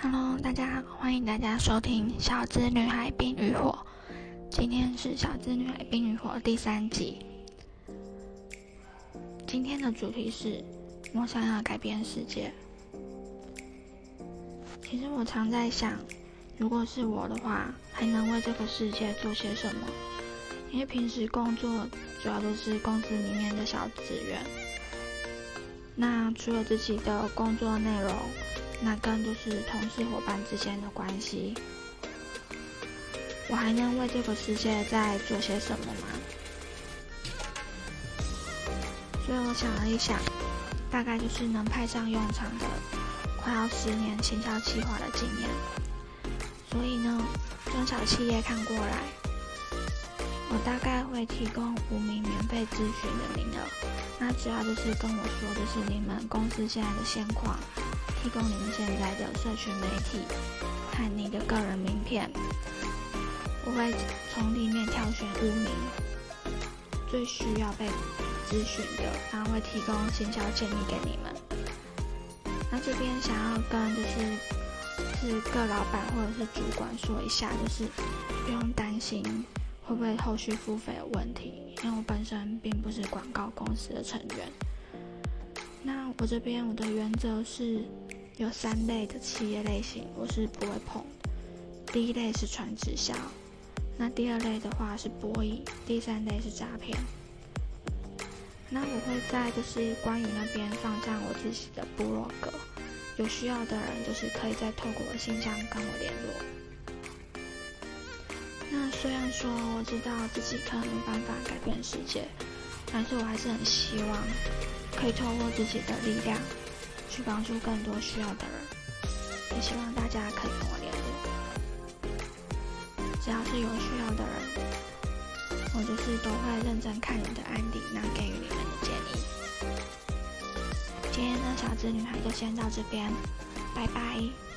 Hello，大家好，欢迎大家收听《小资女孩冰与火》。今天是《小资女孩冰与火》第三集。今天的主题是我想要改变世界。其实我常在想，如果是我的话，还能为这个世界做些什么？因为平时工作主要都是公司里面的小职员，那除了自己的工作内容。那更就是同事伙伴之间的关系，我还能为这个世界再做些什么吗？所以我想了一想，大概就是能派上用场的，快要十年行销企划的经验。所以呢，中小企业看过来，我大概会提供五名免费咨询的名额。那主要就是跟我说的是你们公司现在的现况。提供你们现在的社群媒体和你的个人名片，我会从里面挑选五名最需要被咨询的，然后会提供行销建议给你们。那这边想要跟就是是各老板或者是主管说一下，就是不用担心会不会后续付费有问题，因为我本身并不是广告公司的成员。那我这边我的原则是。有三类的企业类型，我是不会碰。第一类是传直销，那第二类的话是博弈，第三类是诈骗。那我会在就是关于那边放上我自己的部落格，有需要的人就是可以再透过我信箱跟我联络。那虽然说我知道自己可能没办法改变世界，但是我还是很希望可以透过自己的力量。去帮助更多需要的人，也希望大家可以跟我联络。只要是有需要的人，我就是都会认真看你的案例，那给予你们的建议。今天的小资女孩就先到这边，拜拜。